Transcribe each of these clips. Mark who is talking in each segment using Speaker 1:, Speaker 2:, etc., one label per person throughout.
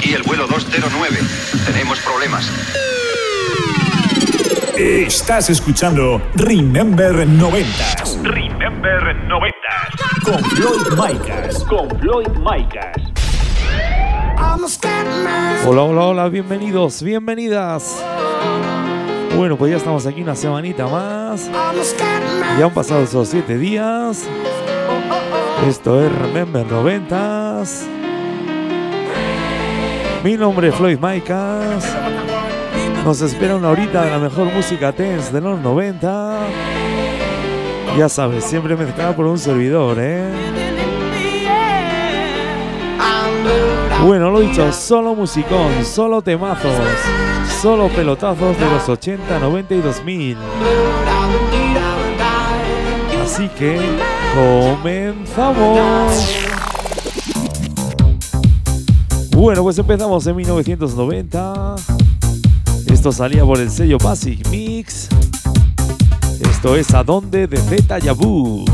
Speaker 1: Aquí el vuelo 209. Tenemos problemas.
Speaker 2: Estás escuchando Remember 90
Speaker 3: Remember 90.
Speaker 2: con Floyd Micas.
Speaker 3: Con Floyd Micas.
Speaker 4: Hola, hola, hola, bienvenidos, bienvenidas. Bueno, pues ya estamos aquí una semanita más. Ya han pasado esos siete días. Esto es Remember 90 Mi nombre es Floyd Micas. Nos espera una horita de la mejor música tense de los 90. Ya sabes, siempre mezclada por un servidor, ¿eh? Bueno, lo dicho, solo musicón, solo temazos, solo pelotazos de los 80, 90 y 2000. Así que comenzamos. Bueno, pues empezamos en 1990. Esto salía por el sello Basic Mix. Esto es A dónde de Zeta Yabu.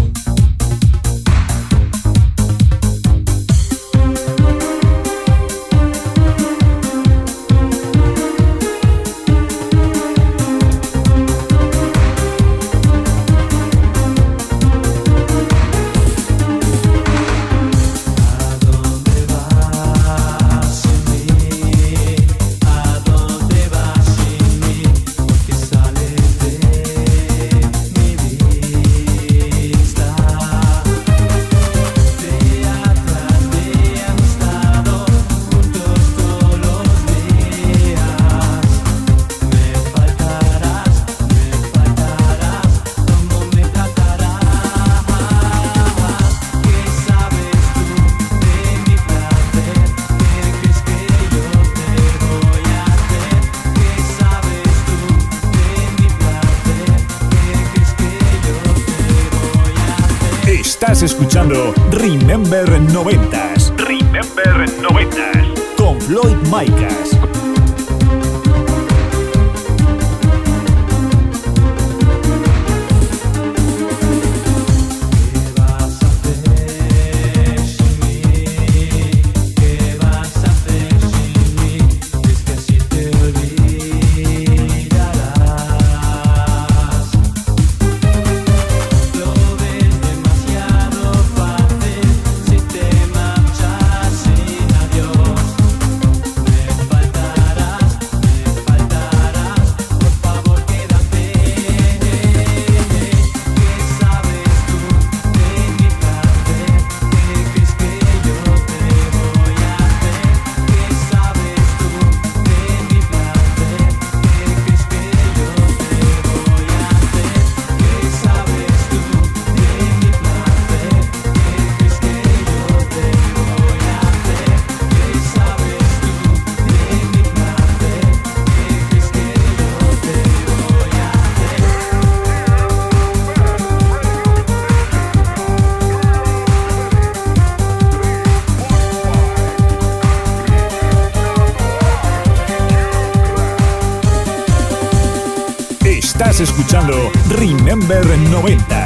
Speaker 2: Remember 90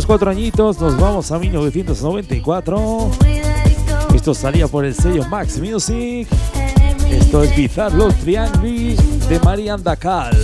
Speaker 3: Subimos cuatro añitos, nos vamos a 1994. Esto salía por el sello Max Music. Esto es Bizarre Los Triangles de Marian Dacal.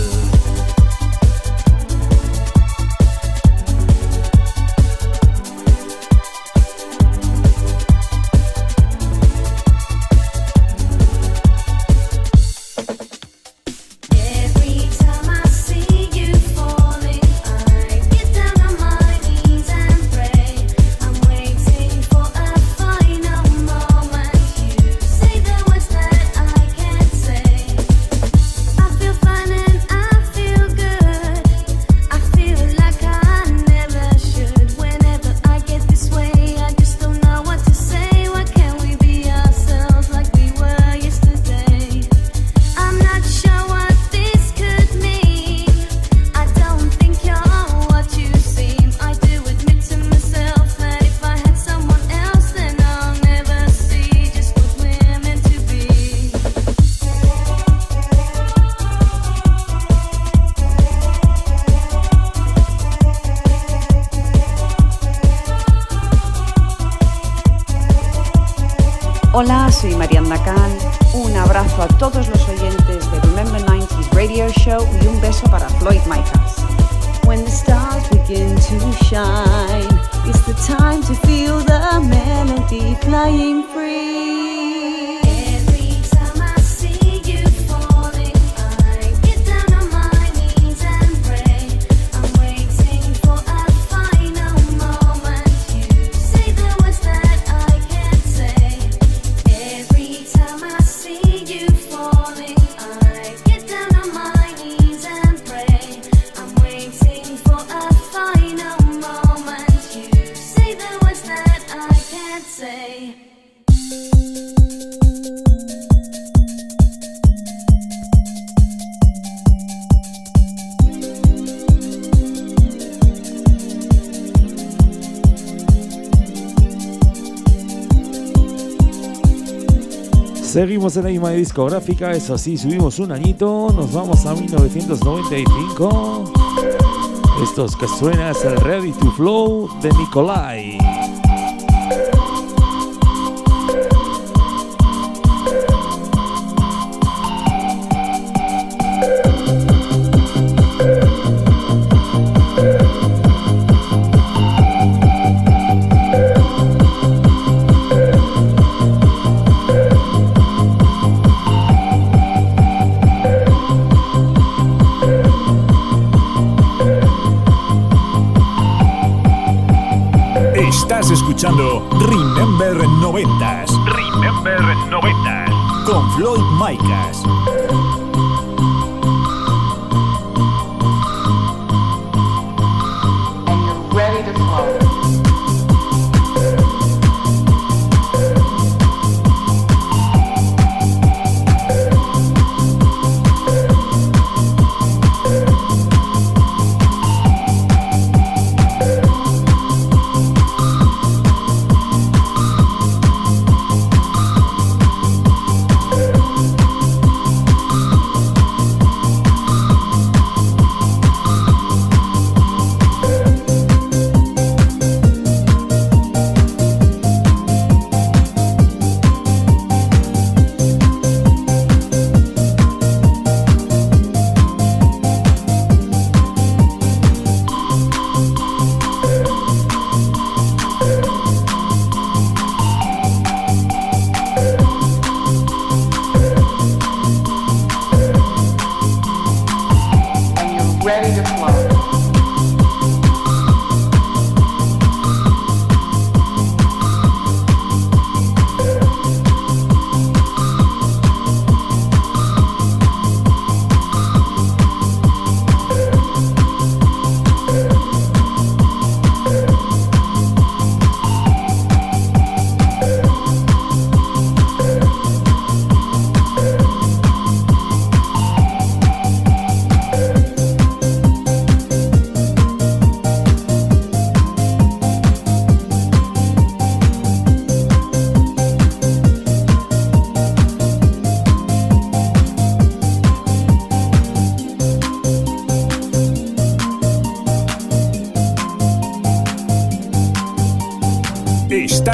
Speaker 3: Seguimos en la misma discográfica, eso sí, subimos un añito, nos vamos a 1995. Estos que suena es el Ready to Flow de Nikolai.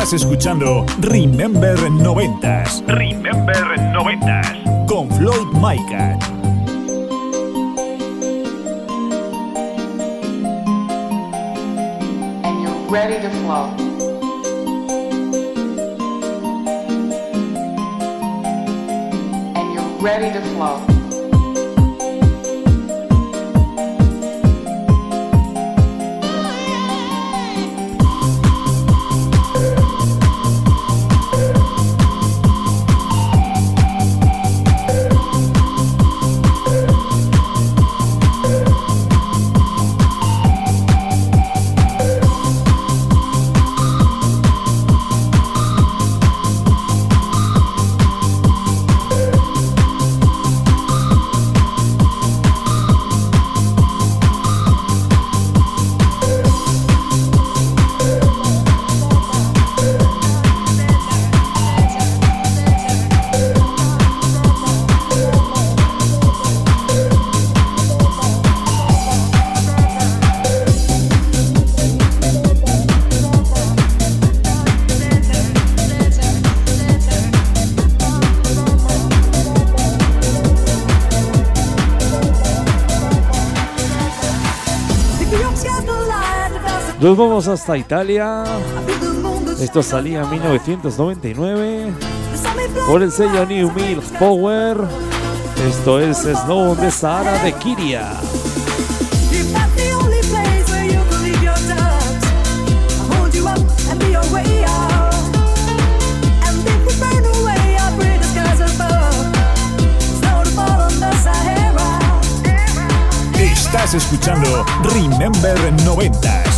Speaker 5: Estás escuchando Remember 90s.
Speaker 2: Remember 90s.
Speaker 5: Con Floyd Micah.
Speaker 6: And you're ready to flow. And you're ready to flow.
Speaker 4: Nos vamos hasta Italia. Esto salía en 1999 por el sello New Milk Power. Esto es Snow de Sahara de Kiria.
Speaker 5: Estás escuchando Remember 90s.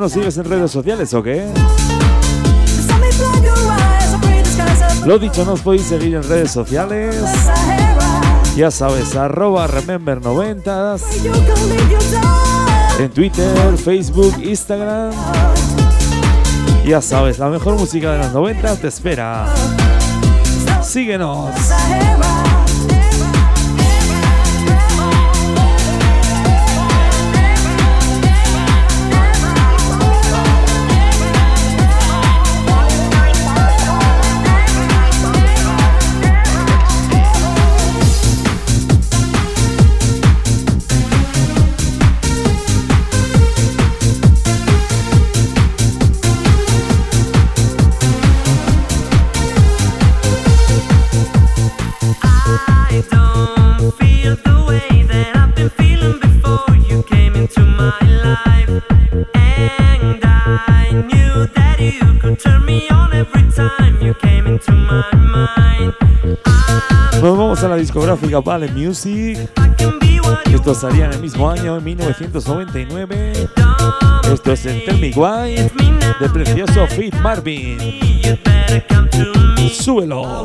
Speaker 4: ¿Qué pasa? ¿Uno no sigues en redes sociales o qué? Lo dicho, nos podéis seguir en redes sociales. Ya sabes, arroba remember90 en Twitter, Facebook, Instagram. Ya sabes, la mejor música de los 90 te espera. Síguenos. Seguimos en la discográfica Vale Music. Esto salía en el mismo año, en 1999. Esto es el Tell Me Why de precioso Fit Marvin. Súbelo.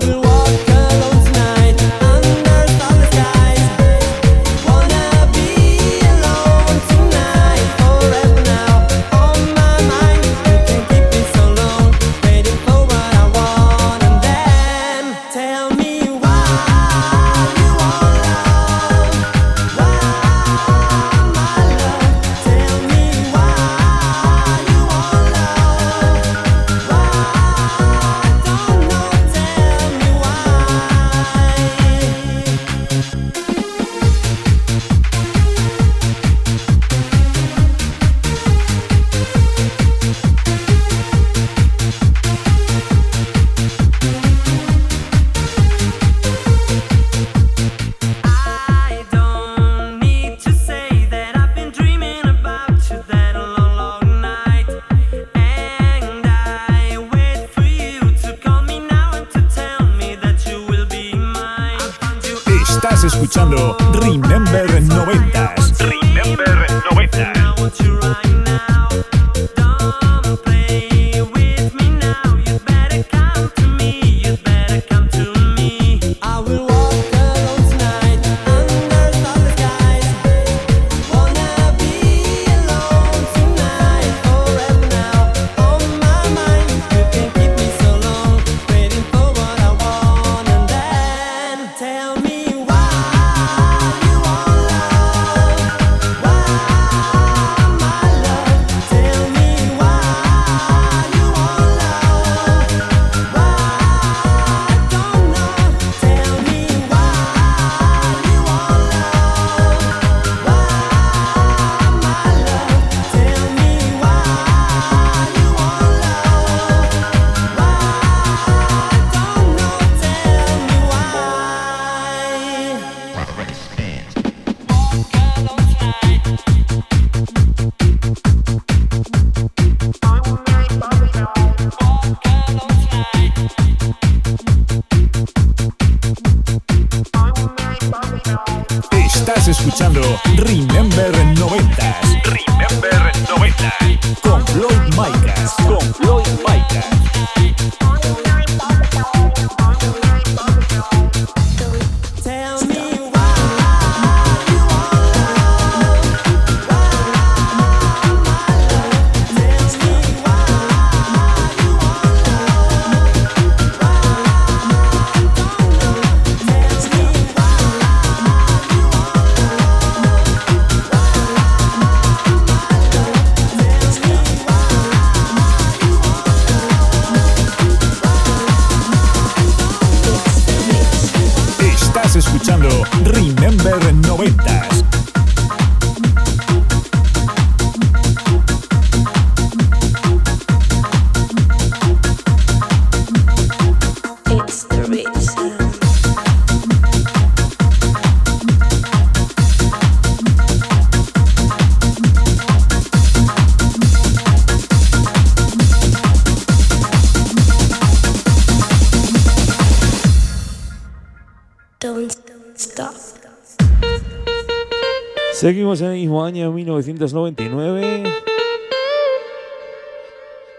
Speaker 4: Seguimos en el mismo año 1999.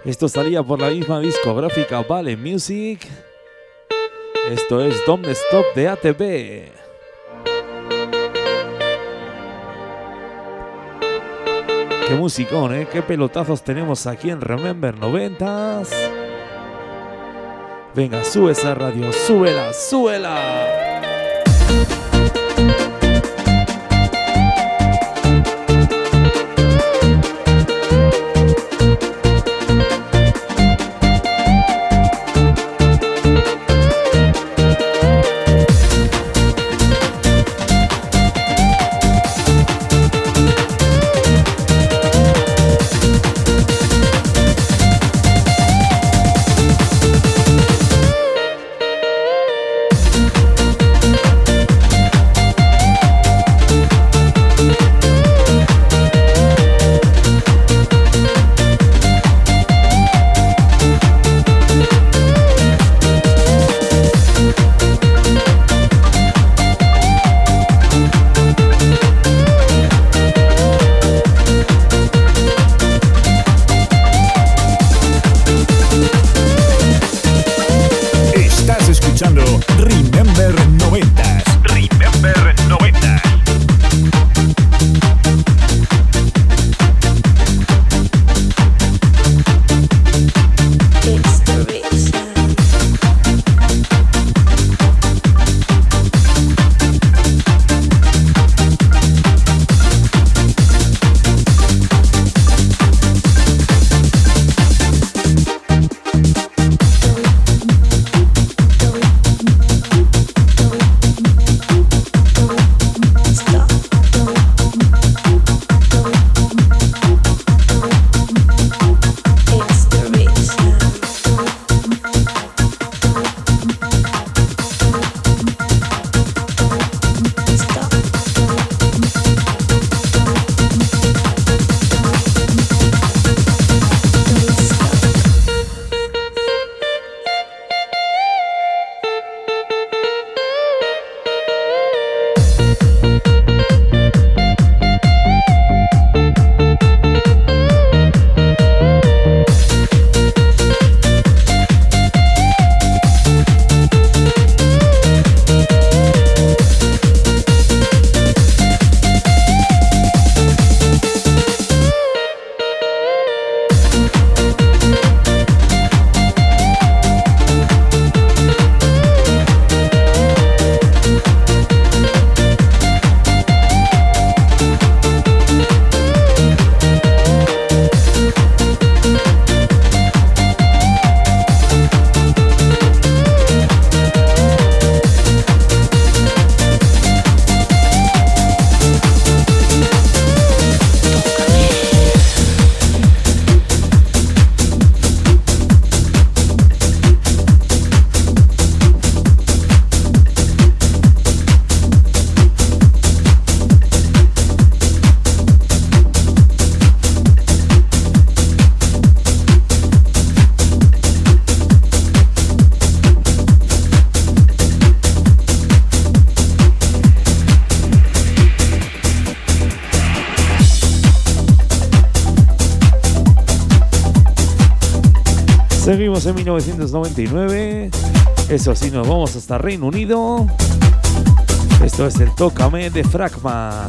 Speaker 4: Esto salía por la misma discográfica Vale Music. Esto es Don't Stop de ATV. Qué musicón, ¿eh? Qué pelotazos tenemos aquí en Remember 90s. Venga, sube esa radio, súbela, súbela.
Speaker 7: Seguimos en 1999. Eso sí, nos vamos hasta Reino Unido. Esto es el Tócame de Fragma.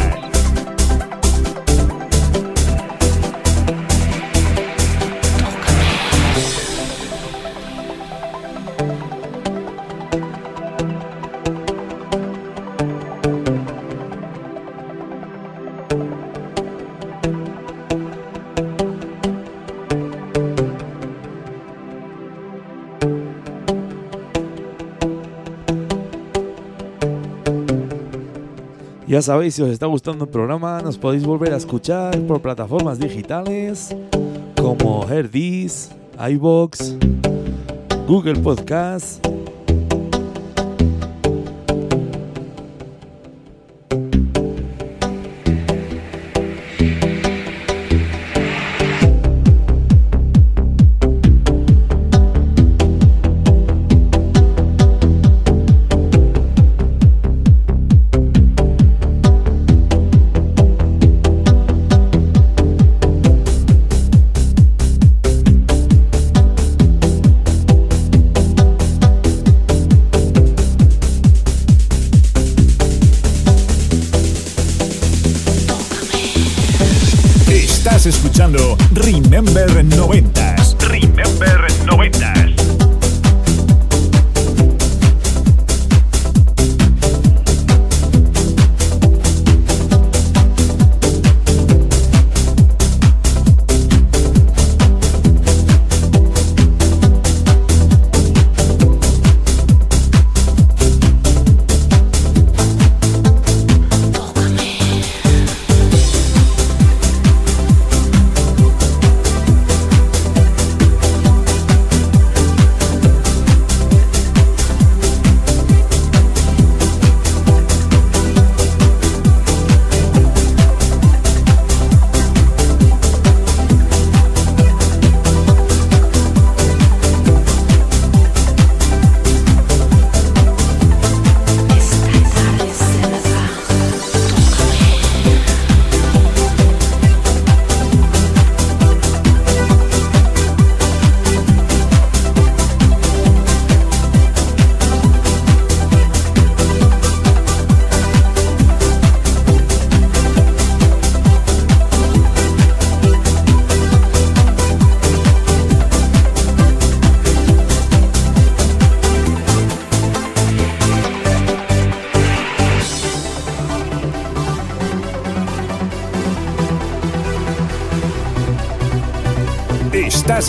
Speaker 7: Sabéis, si os está gustando el programa, nos podéis volver a escuchar por plataformas digitales como Herdis, iBox, Google Podcast
Speaker 2: Remember 90s.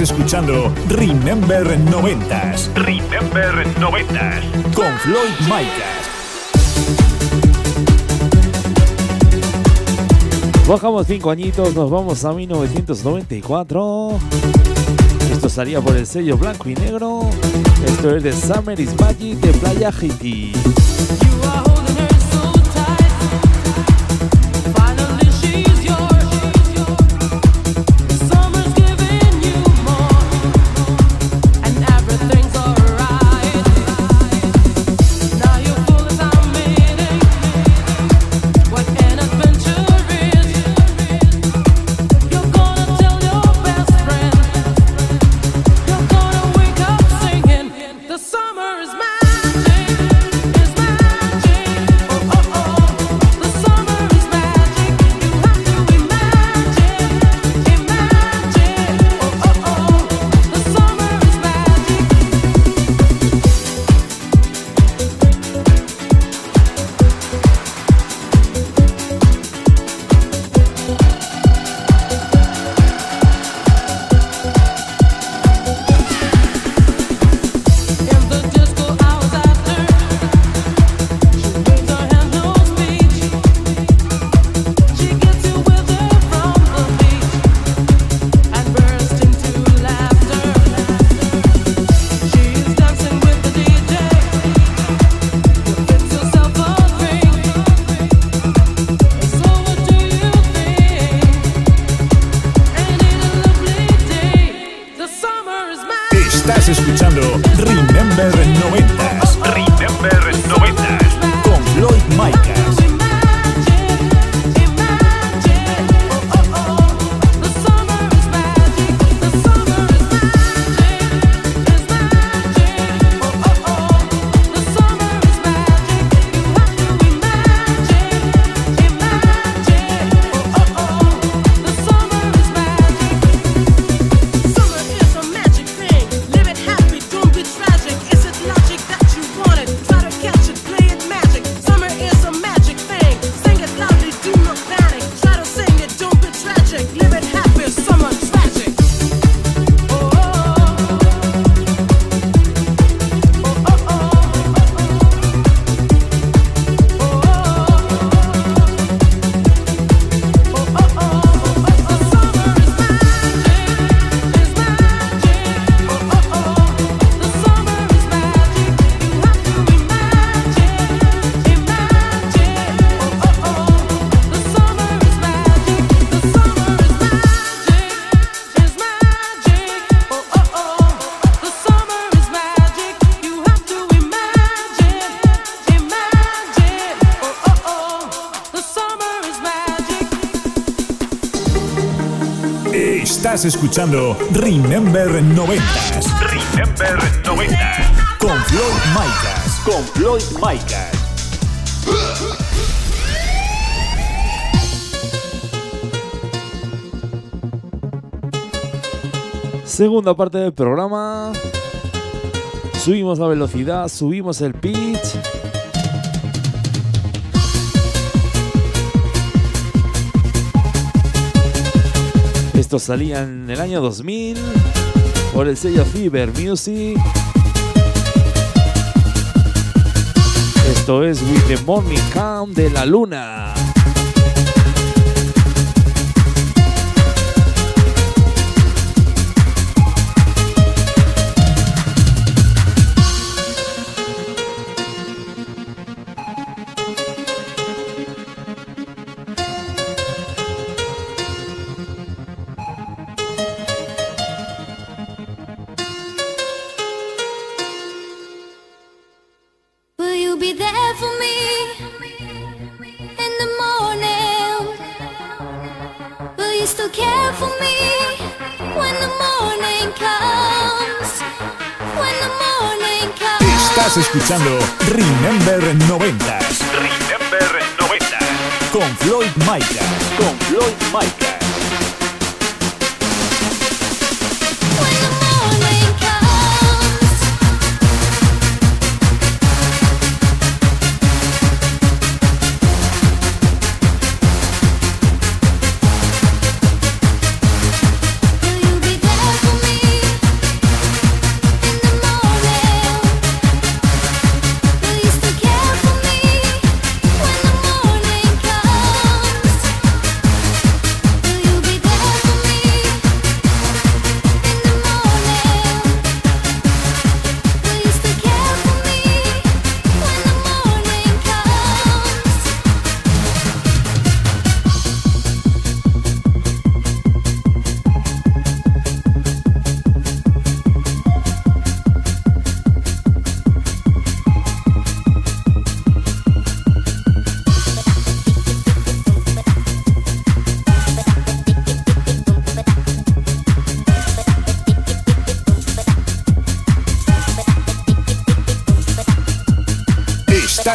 Speaker 2: Escuchando Remember 90s.
Speaker 4: Remember 90s.
Speaker 2: Con Floyd Micas.
Speaker 7: Bajamos cinco añitos, nos vamos a 1994. Esto salía por el sello blanco y negro. Esto es de Summer is Magic de Playa Haiti.
Speaker 2: escuchando Remember 90.
Speaker 8: Remember 90.
Speaker 2: Con Floyd Micas. Con Floyd Micas.
Speaker 3: Segunda parte del programa. Subimos la velocidad, subimos el pitch. Esto salía en el año 2000 por el sello Fever Music. Esto es With the Morning Calm de la Luna.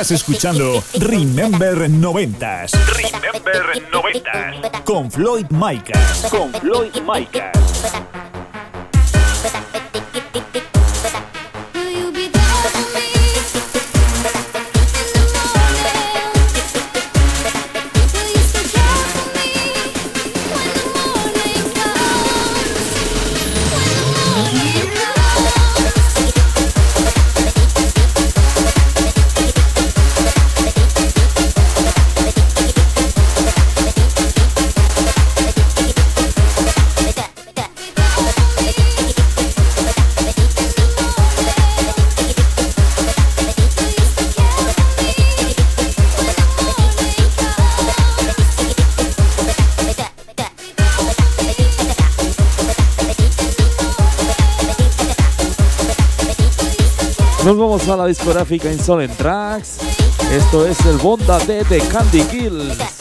Speaker 2: Estás escuchando Remember 90
Speaker 8: Remember 90s.
Speaker 2: Con Floyd Micas. Con Floyd Micas.
Speaker 4: Nos vamos a la discográfica Insolent Tracks. Esto es el Bonda de Candy Kills.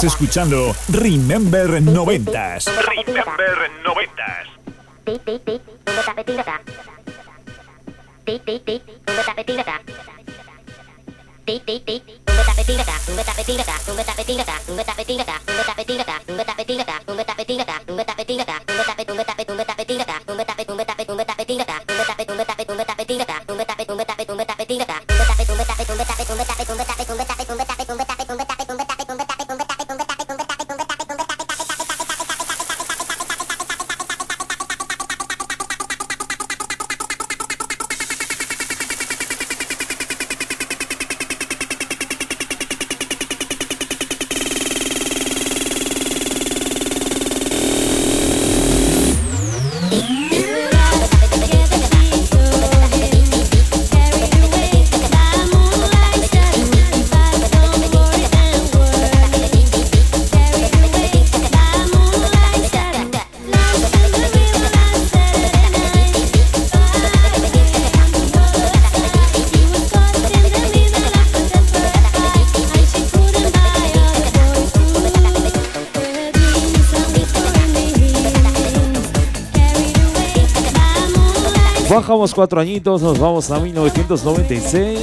Speaker 2: Estás escuchando Remember 90s.
Speaker 3: Remember 90s.
Speaker 4: Bajamos cuatro añitos, nos vamos a 1996.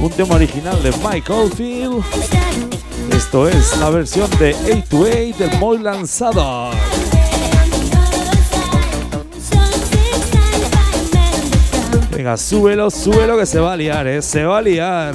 Speaker 4: Un tema original de Mike Oldfield. Esto es la versión de 828 del Moy Lanzador. Venga, súbelo, súbelo que se va a liar, eh, se va a liar.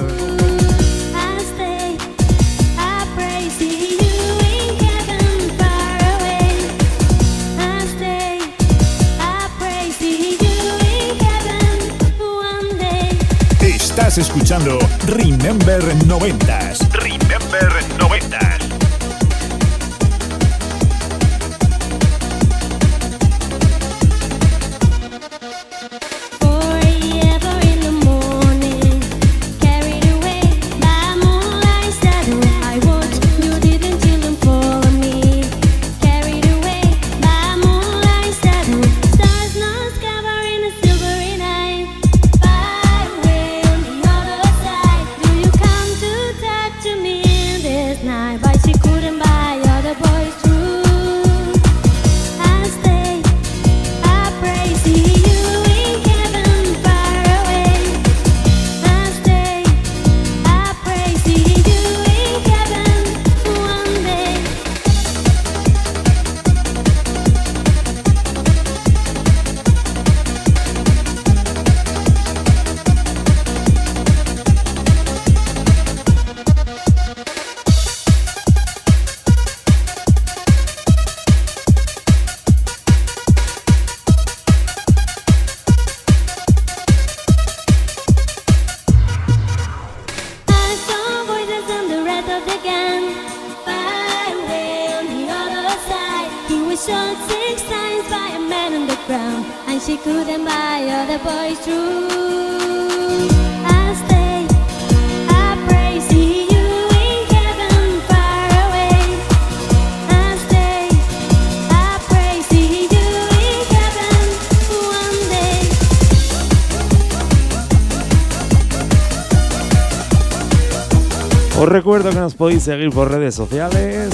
Speaker 2: Escuchando Remember 90s.
Speaker 3: Remember 90s.
Speaker 4: Podéis seguir por redes sociales.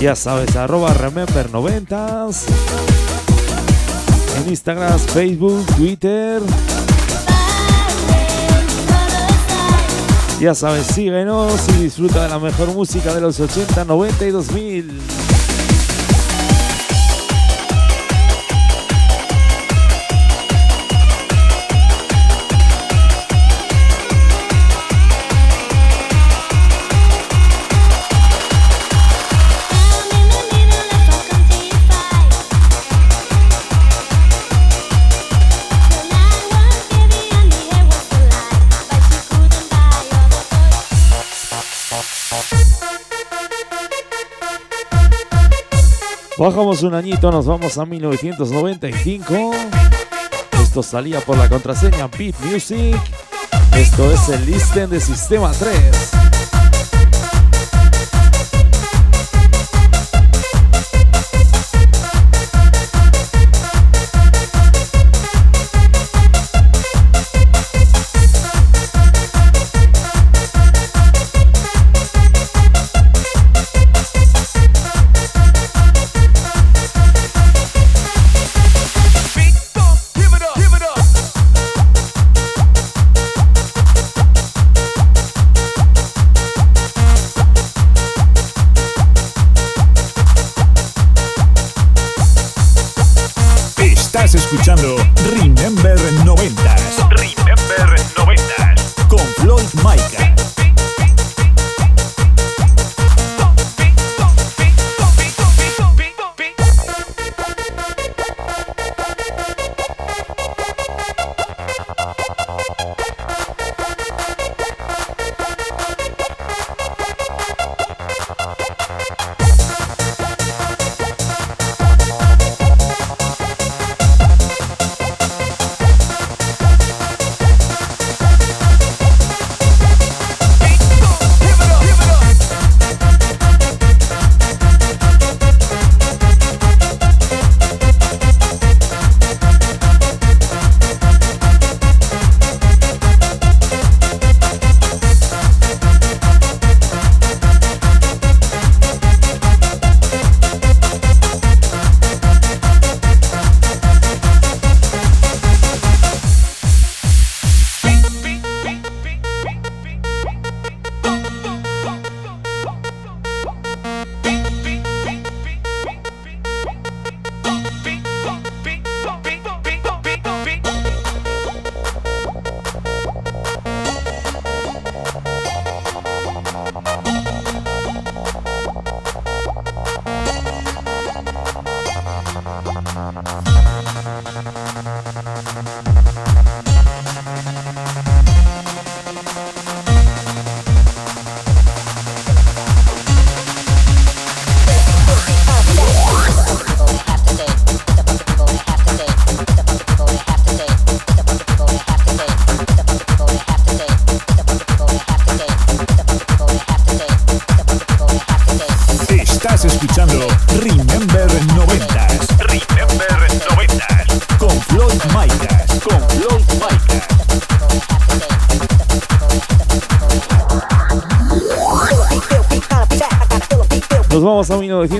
Speaker 4: Ya sabes, arroba Remember90s. En Instagram, Facebook, Twitter. Ya sabes, síguenos y disfruta de la mejor música de los 80, 90 y 2000. Bajamos un añito, nos vamos a 1995. Esto salía por la contraseña Beat Music. Esto es el listen de Sistema 3.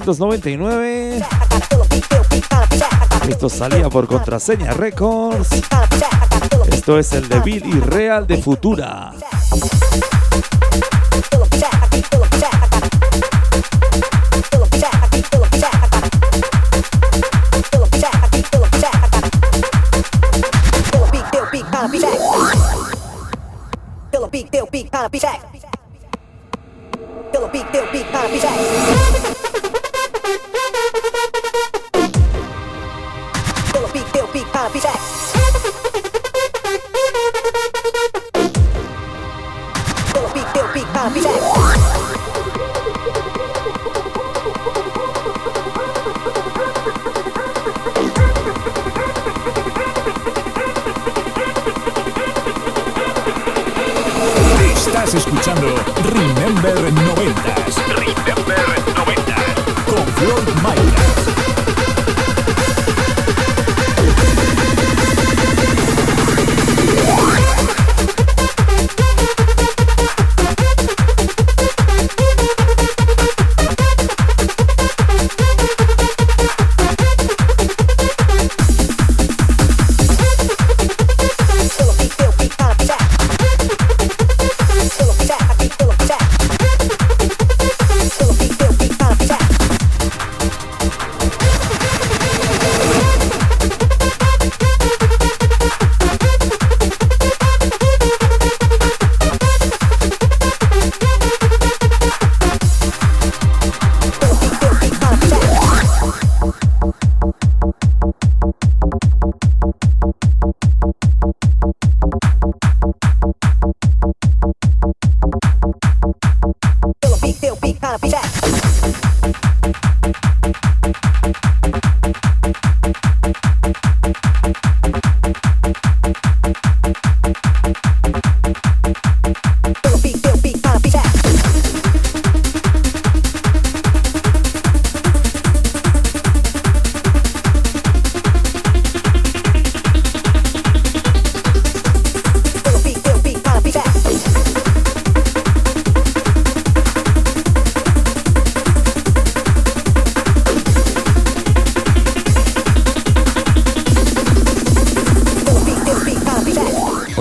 Speaker 4: 1999. Esto salía por contraseña Records. Esto es el de Bill y Real de Futura.
Speaker 2: Escuchando Remember 90s
Speaker 3: Remember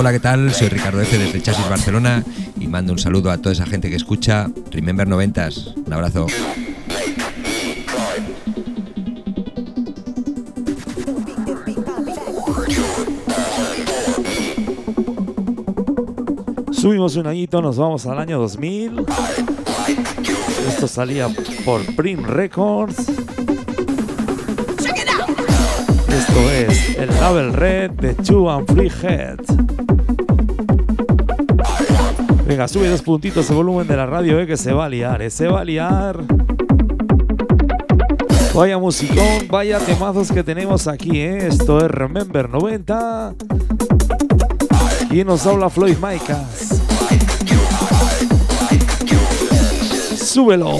Speaker 9: Hola, ¿qué tal? Soy Ricardo F. desde Chasis Barcelona y mando un saludo a toda esa gente que escucha Remember 90s. Un abrazo.
Speaker 4: Subimos un añito, nos vamos al año 2000. Esto salía por Prim Records. Esto es el label red de Two and Free Head. Venga, sube dos puntitos el volumen de la radio, eh, que se va a liar, eh, se va a liar. Vaya musicón, vaya temazos que tenemos aquí, eh. Esto es Remember 90. ¿Quién nos habla Floyd Micas? Súbelo.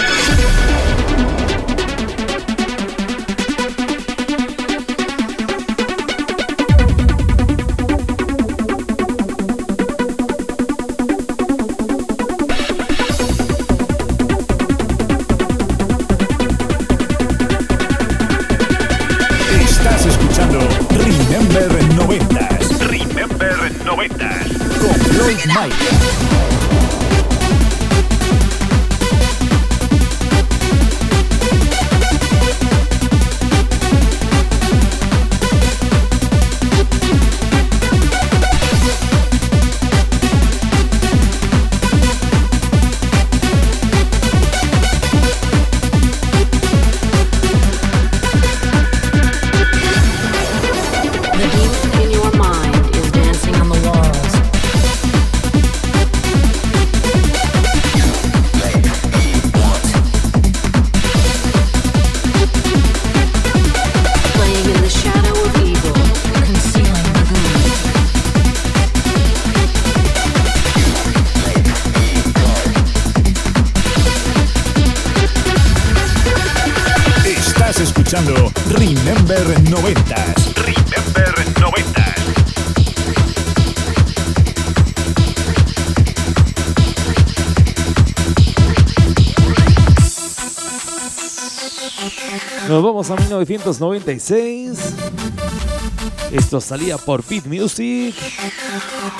Speaker 4: 1996. Esto salía por Beat Music.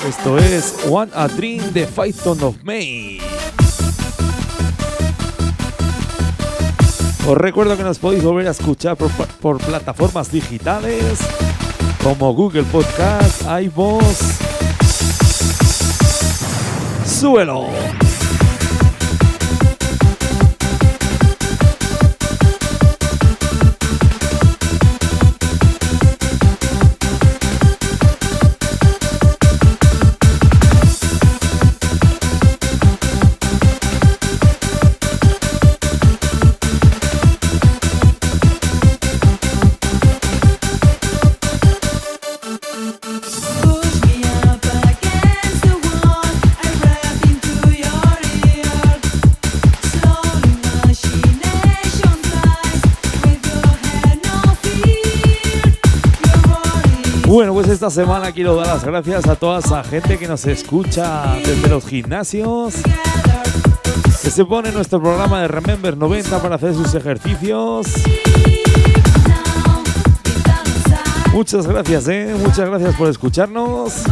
Speaker 4: Esto es One a Dream de Python of May. Os recuerdo que nos podéis volver a escuchar por, plataformas digitales como Google Podcast, iVoox. ¡Súbelo! Bueno, pues esta semana quiero dar las gracias a toda esa gente que nos escucha desde los gimnasios, que se pone nuestro programa de Remember 90 para hacer sus ejercicios. Muchas gracias, ¿eh? Muchas gracias por escucharnos.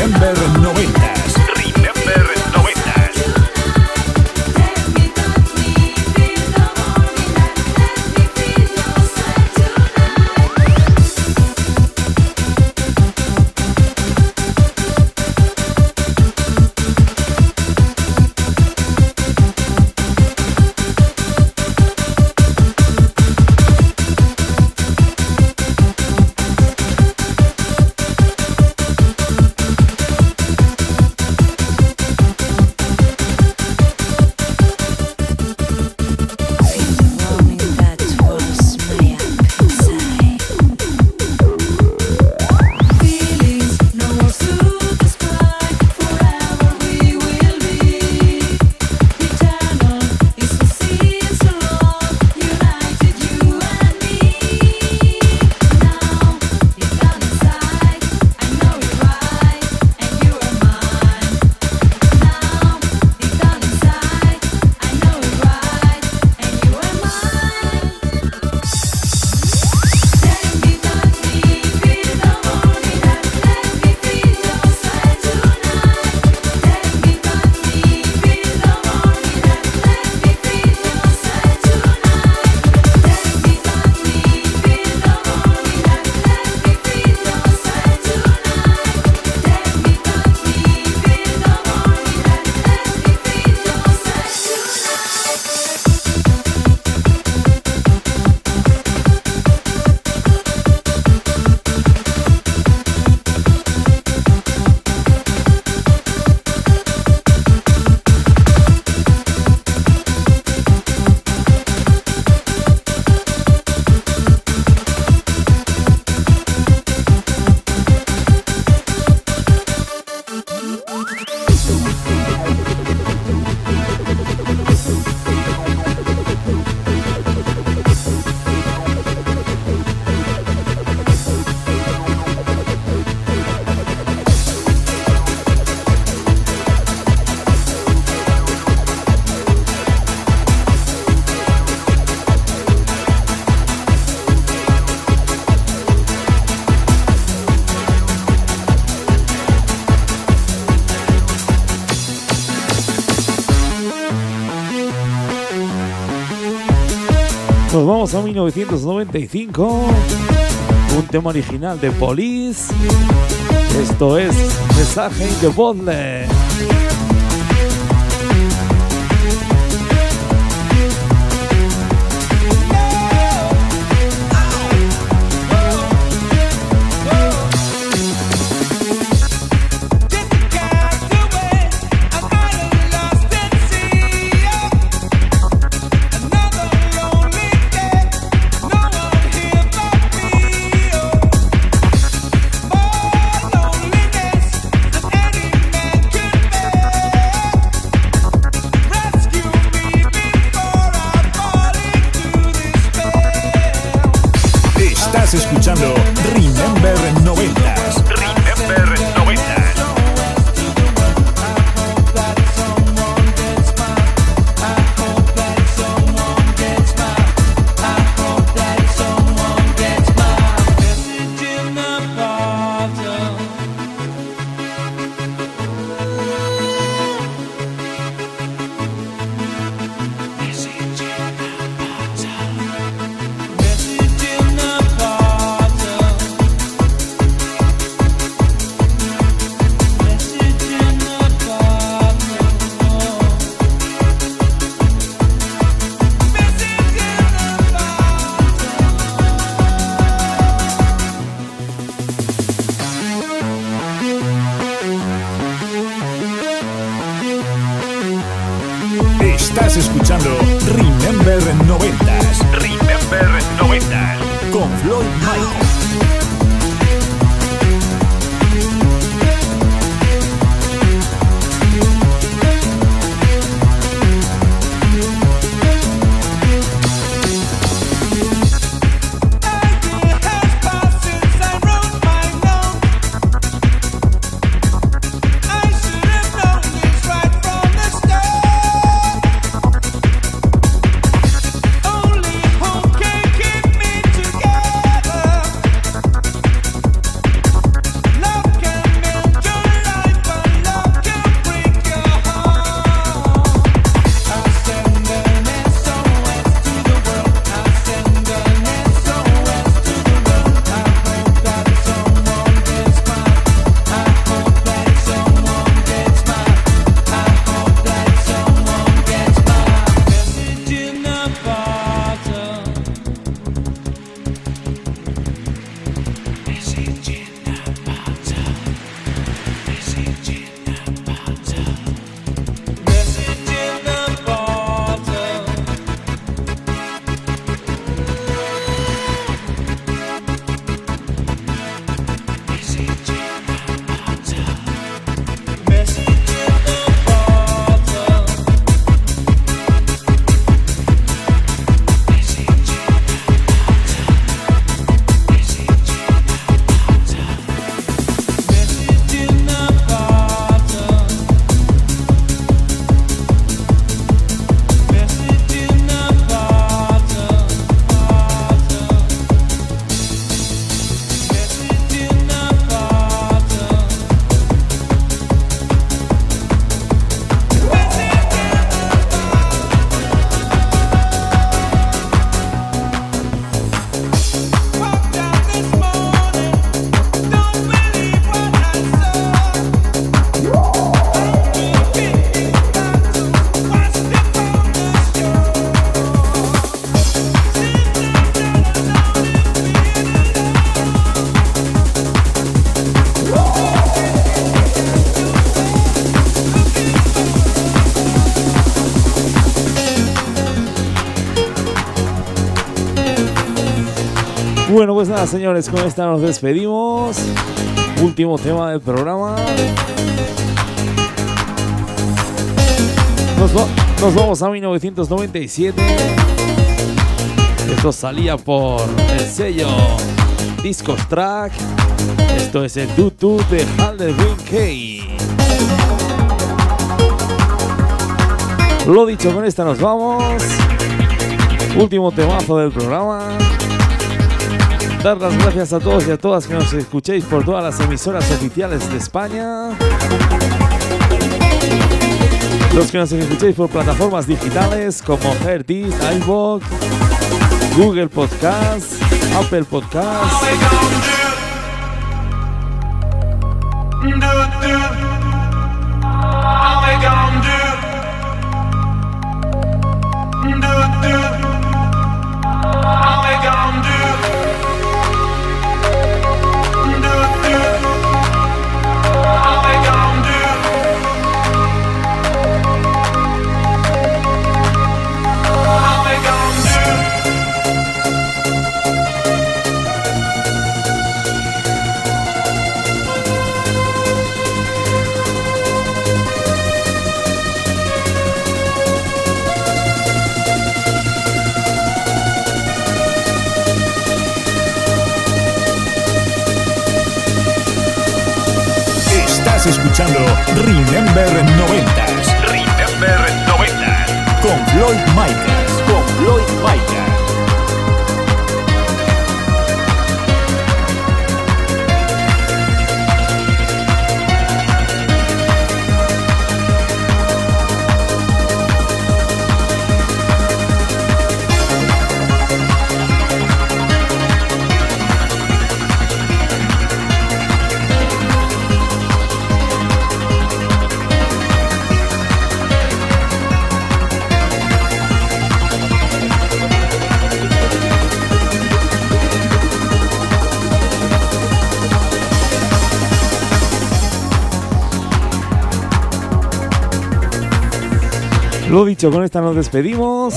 Speaker 7: Remember
Speaker 4: vamos a 1995. Un tema original de Police. Esto es Mensaje de Bottle. Bueno, pues nada, señores, con esta nos despedimos. Último tema del programa. Nos, va- nos vamos a 1997. Esto salía por el sello Discos Track. Esto es el Tutu de Halderwin K. Lo dicho, con esta nos vamos. Último temazo del programa. Dar las gracias a todos y a todas que nos escuchéis por todas las emisoras oficiales de España. Los que nos escuchéis por plataformas digitales como Heartis, iVoox, Google Podcast, Apple Podcast.
Speaker 2: Escuchando Remember 90s. Remember 90s. Con Floyd Micas. Con Floyd Micas.
Speaker 4: Lo dicho, con esta nos despedimos.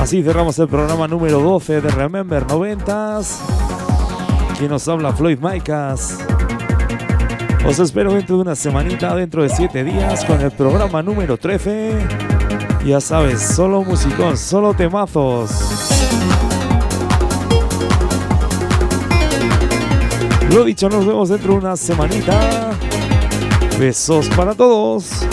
Speaker 4: Así cerramos el programa número 12 de Remember 90s. Quien nos habla Floyd Maicas. Os espero dentro de una semanita, dentro de 7 días, con el programa número 13. Ya sabes, solo musicón, solo temazos. Lo dicho, nos vemos dentro de una semanita. Besos para todos.